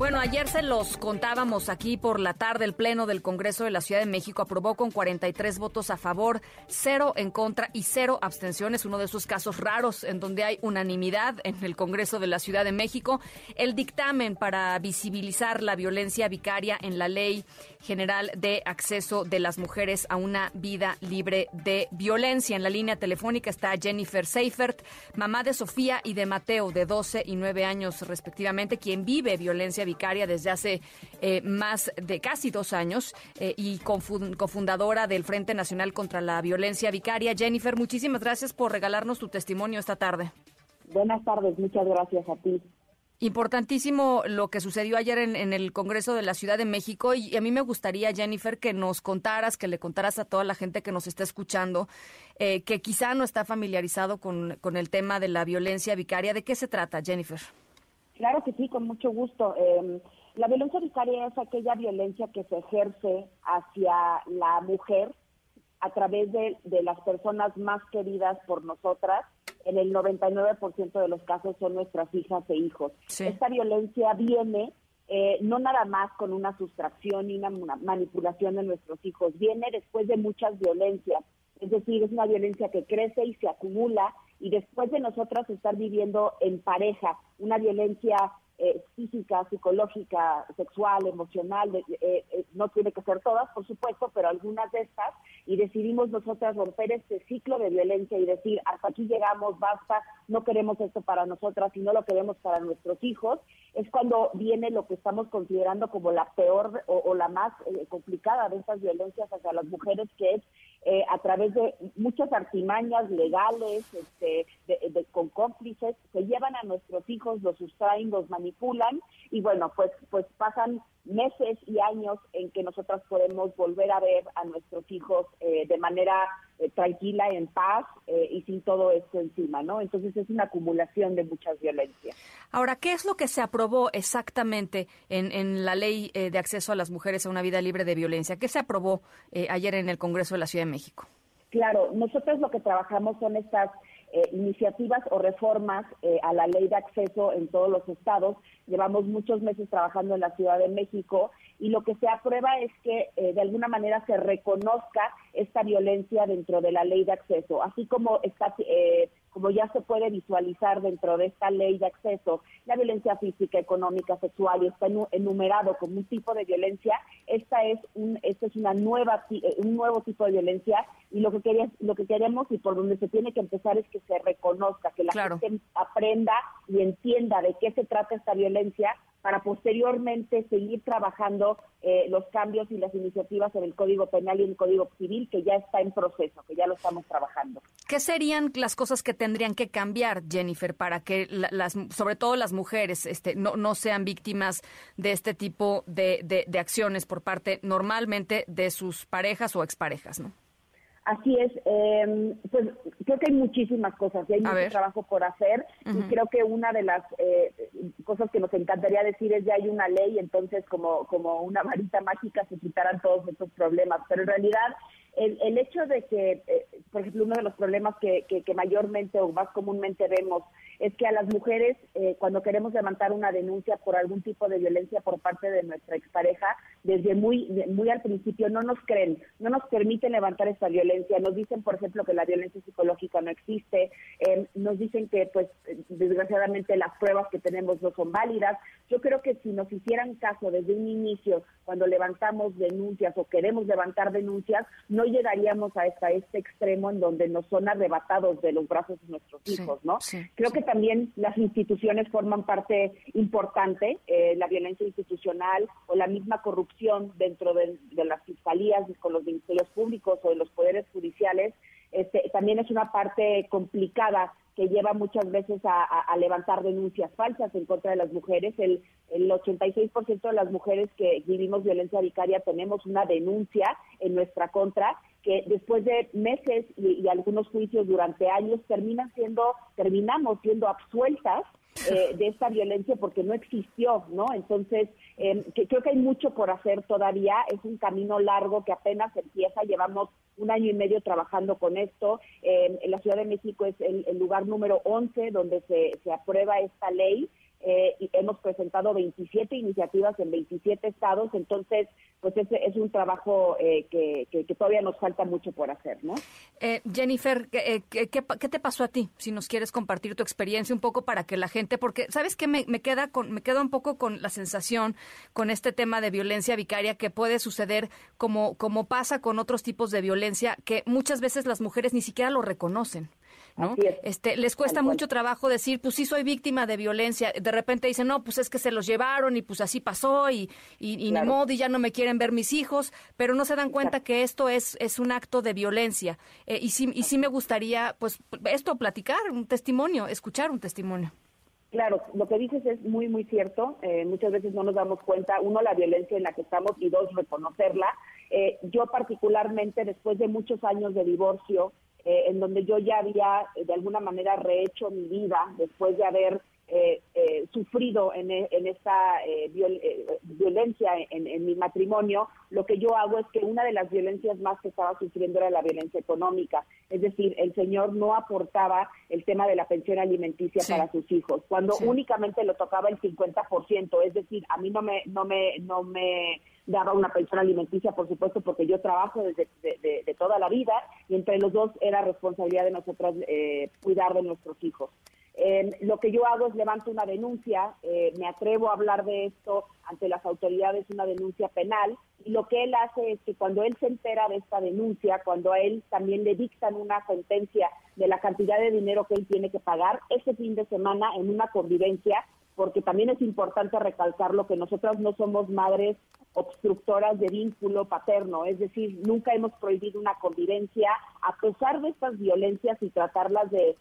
Bueno, ayer se los contábamos aquí por la tarde. El Pleno del Congreso de la Ciudad de México aprobó con 43 votos a favor, cero en contra y cero abstenciones. Uno de esos casos raros en donde hay unanimidad en el Congreso de la Ciudad de México. El dictamen para visibilizar la violencia vicaria en la Ley General de Acceso de las Mujeres a una vida libre de violencia. En la línea telefónica está Jennifer Seifert, mamá de Sofía y de Mateo, de 12 y 9 años respectivamente, quien vive violencia desde hace eh, más de casi dos años eh, y cofundadora del Frente Nacional contra la Violencia Vicaria. Jennifer, muchísimas gracias por regalarnos tu testimonio esta tarde. Buenas tardes, muchas gracias a ti. Importantísimo lo que sucedió ayer en, el Congreso de la Ciudad de México y a mí me gustaría, Jennifer, que nos contaras, que le contaras a toda la gente que nos está escuchando, eh, que quizá no está familiarizado con, con el tema de la violencia vicaria. ¿De qué se trata, Jennifer? Claro que sí, con mucho gusto. Em, la violencia vicaria es aquella violencia que se ejerce hacia la mujer a través de, las personas más queridas por nosotras. En el 99% de los casos son nuestras hijas e hijos. Esta violencia viene eh, no nada más con una sustracción y una manipulación de nuestros hijos, viene después de muchas violencias. Es decir, es una violencia que crece y se acumula y después de nosotras estar viviendo en pareja una violencia eh, física, psicológica, sexual, emocional, eh, eh, no tiene que ser todas, por supuesto, pero algunas de estas, y decidimos nosotras romper este ciclo de violencia y decir, hasta aquí llegamos, basta, no queremos esto para nosotras y no lo queremos para nuestros hijos, es cuando viene lo que estamos considerando como la peor o, la más complicada de estas violencias hacia las mujeres, que es eh, a través de muchas artimañas legales, este, con cómplices, se llevan a nuestros hijos, los sustraen, los manipulan y bueno, pues, pues pasan meses y años en que nosotras podemos volver a ver a nuestros hijos eh, de manera eh, tranquila, en paz y sin todo esto encima, ¿no? Entonces es una acumulación de muchas violencias. Ahora, ¿qué es lo que se aprobó exactamente en, en la ley de acceso a las mujeres a una vida libre de violencia? ¿Qué se aprobó ayer en el Congreso de la Ciudad de México? Claro, nosotros lo que trabajamos son estas eh, iniciativas o reformas eh, a la ley de acceso en todos los estados. Llevamos muchos meses trabajando en la Ciudad de México y lo que se aprueba es que eh, de alguna manera se reconozca esta violencia dentro de la ley de acceso, así como está como ya se puede visualizar dentro de esta ley de acceso, la violencia física, económica, sexual y está enumerado como un tipo de violencia, esta es un esta es una nueva eh, un nuevo tipo de violencia y lo que quería, lo que queremos y por donde se tiene que empezar es que se reconozca, que la gente aprenda y entienda de qué se trata esta violencia para posteriormente seguir trabajando eh, los cambios y las iniciativas en el Código Penal y en el Código Civil, que ya está en proceso, que ya lo estamos trabajando. ¿Qué serían las cosas que tendrían que cambiar, Jennifer, para que las, sobre todo las mujeres, este, no, no sean víctimas de este tipo de, de, de acciones por parte normalmente de sus parejas o exparejas, ¿no? Así es, eh, pues creo que hay muchísimas cosas y hay mucho trabajo por hacer y creo que una de las eh, cosas que nos encantaría decir es ya hay una ley, entonces como, como una varita mágica se quitaran todos estos problemas, pero en realidad el, el hecho de que, eh, por ejemplo, uno de los problemas que, que, que mayormente o más comúnmente vemos es que a las mujeres, eh, cuando queremos levantar una denuncia por algún tipo de violencia por parte de nuestra expareja, desde muy, muy al principio no nos creen, no nos permiten levantar esta violencia, nos dicen, por ejemplo, que la violencia psicológica no existe, eh, nos dicen que, pues, desgraciadamente las pruebas que tenemos no son válidas. Yo creo que si nos hicieran caso desde un inicio, cuando levantamos denuncias o queremos levantar denuncias, no llegaríamos a esta, este extremo en donde nos son arrebatados de los brazos de nuestros hijos, ¿no? creo que también las instituciones forman parte importante, eh, la violencia institucional o la misma corrupción dentro de, las fiscalías con los ministerios públicos o de los poderes judiciales, este, también es una parte complicada que lleva muchas veces a, levantar denuncias falsas en contra de las mujeres. El, el 86% de las mujeres que vivimos violencia vicaria tenemos una denuncia en nuestra contra que después de meses y, algunos juicios durante años terminan siendo, terminamos siendo absueltas eh, de esta violencia porque no existió, ¿no? Entonces, em, creo que hay mucho por hacer todavía, es un camino largo que apenas empieza, llevamos un año y medio trabajando con esto. Em, en la Ciudad de México es el, lugar número 11 donde se, se aprueba esta ley. Eh, y hemos presentado 27 iniciativas en 27 estados, entonces pues ese es un trabajo eh, que, todavía nos falta mucho por hacer, ¿no? Eh, Jennifer, ¿qué, ¿qué, te pasó a ti? Si nos quieres compartir tu experiencia un poco para que la gente, porque sabes que me, me queda con, me queda un poco con la sensación con este tema de violencia vicaria que puede suceder como como pasa con otros tipos de violencia que muchas veces las mujeres ni siquiera lo reconocen. ¿No? Este, les cuesta mucho trabajo decir, pues sí soy víctima de violencia. De repente dicen, no, pues es que se los llevaron y pues así pasó y, y, y modo y ya no me quieren ver mis hijos, pero no se dan cuenta que esto es, es un acto de violencia. Eh, y, sí, y sí me gustaría, pues, esto, platicar, un testimonio, escuchar un testimonio. Claro, lo que dices es muy, muy cierto. Eh, muchas veces no nos damos cuenta, uno, la violencia en la que estamos y dos, reconocerla. Eh, yo particularmente, después de muchos años de divorcio, eh, en donde yo ya había eh, de alguna manera rehecho mi vida después de haber eh, sufrido en, e, esta violencia en, mi matrimonio, lo que yo hago es que una de las violencias más que estaba sufriendo era la violencia económica. Es decir, el señor no aportaba el tema de la pensión alimenticia para sus hijos, cuando únicamente lo tocaba el 50%. Es decir, a mí no me, no me, no me daba una pensión alimenticia, por supuesto, porque yo trabajo desde de, toda la vida y entre los dos era responsabilidad de nosotras eh, cuidar de nuestros hijos. Eh, lo que yo hago es levanto una denuncia, eh, me atrevo a hablar de esto ante las autoridades, una denuncia penal, y lo que él hace es que cuando él se entera de esta denuncia, cuando a él también le dictan una sentencia de la cantidad de dinero que él tiene que pagar, ese fin de semana en una convivencia, porque también es importante recalcar lo que nosotras no somos madres obstructoras de vínculo paterno, es decir, nunca hemos prohibido una convivencia, a pesar de estas violencias y tratarlas de,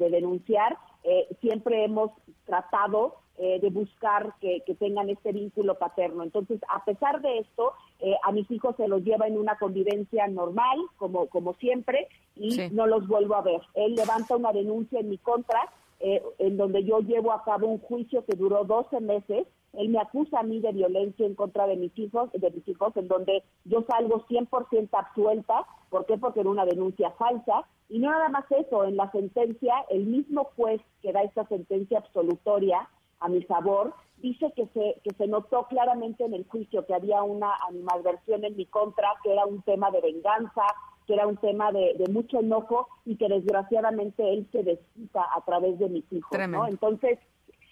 denunciar, eh, siempre hemos tratado eh, de buscar que, tengan este vínculo paterno. Entonces, a pesar de esto, eh, a mis hijos se los lleva en una convivencia normal, como, como siempre, y no los vuelvo a ver. Él levanta una denuncia en mi contra eh, en donde yo llevo a cabo un juicio que duró 12 meses. Él me acusa a mí de violencia en contra de mis hijos, de mis hijos, en donde yo salgo 100% absuelta. ¿Por qué? Porque era una denuncia falsa. Y no nada más eso, en la sentencia, el mismo juez que da esta sentencia absolutoria a mi favor, dice que se, que se notó claramente en el juicio que había una animadversión en mi contra, que era un tema de venganza, que era un tema de, mucho enojo y que desgraciadamente él se desquita a través de mis hijos, ¿no? Entonces,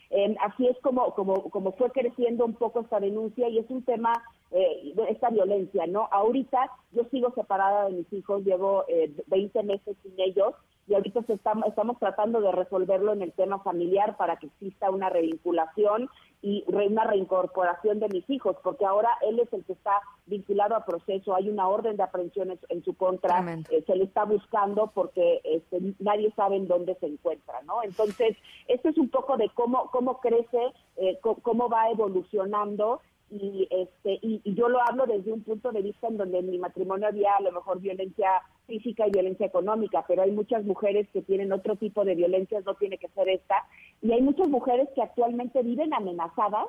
em, así es como, como, como fue creciendo un poco esta denuncia y es un tema, eh, esta violencia, ¿no? Ahorita yo sigo separada de mis hijos, llevo eh, 20 meses sin ellos y ahorita estamos, estamos tratando de resolverlo en el tema familiar para que exista una revinculación y una reincorporación de mis hijos, porque ahora él es el que está vinculado a proceso, hay una orden de aprehensión en, su contra, eh, se le está buscando porque este, nadie sabe en dónde se encuentra, ¿no? Entonces, esto es un poco de cómo, cómo crece, eh, cómo va evolucionando y este y, yo lo hablo desde un punto de vista en donde en mi matrimonio había a lo mejor violencia física y violencia económica, pero hay muchas mujeres que tienen otro tipo de violencias, no tiene que ser esta, y hay muchas mujeres que actualmente viven amenazadas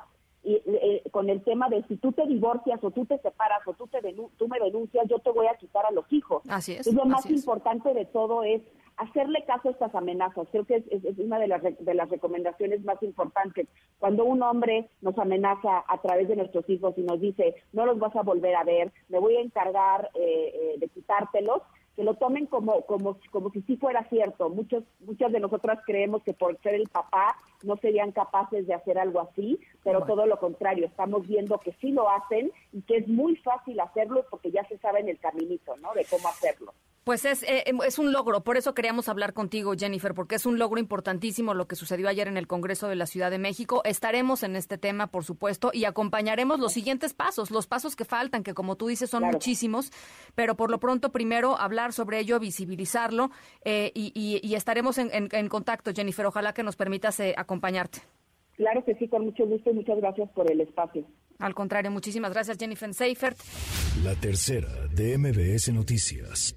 y, eh, con el tema de si tú te divorcias o tú te separas o tú, te tú me denuncias, yo te voy a quitar a los hijos. Así es. Y lo más importante de todo es hacerle caso a estas amenazas. Creo que es, una de las, de las recomendaciones más importantes. Cuando un hombre nos amenaza a través de nuestros hijos y nos dice, no los vas a volver a ver, me voy a encargar eh, eh, de quitártelos, que lo tomen como, como, como si sí fuera cierto. Muchos, muchas de nosotras creemos que por ser el papá no serían capaces de hacer algo así, pero todo lo contrario, estamos viendo que sí lo hacen y que es muy fácil hacerlo porque ya se sabe en el caminito, ¿no? De cómo hacerlo. Pues es, eh, em, es un logro, por eso queríamos hablar contigo, Jennifer, porque es un logro importantísimo lo que sucedió ayer en el Congreso de la Ciudad de México. Estaremos en este tema, por supuesto, y acompañaremos los siguientes pasos, los pasos que faltan, que como tú dices son muchísimos, pero por lo pronto primero hablar sobre ello, visibilizarlo, eh, y, estaremos en, contacto, Jennifer. Ojalá que nos permitas eh, acompañarte. Claro que sí, con mucho gusto y muchas gracias por el espacio. Al contrario, muchísimas gracias, Jennifer Seifert. La tercera de MBS Noticias.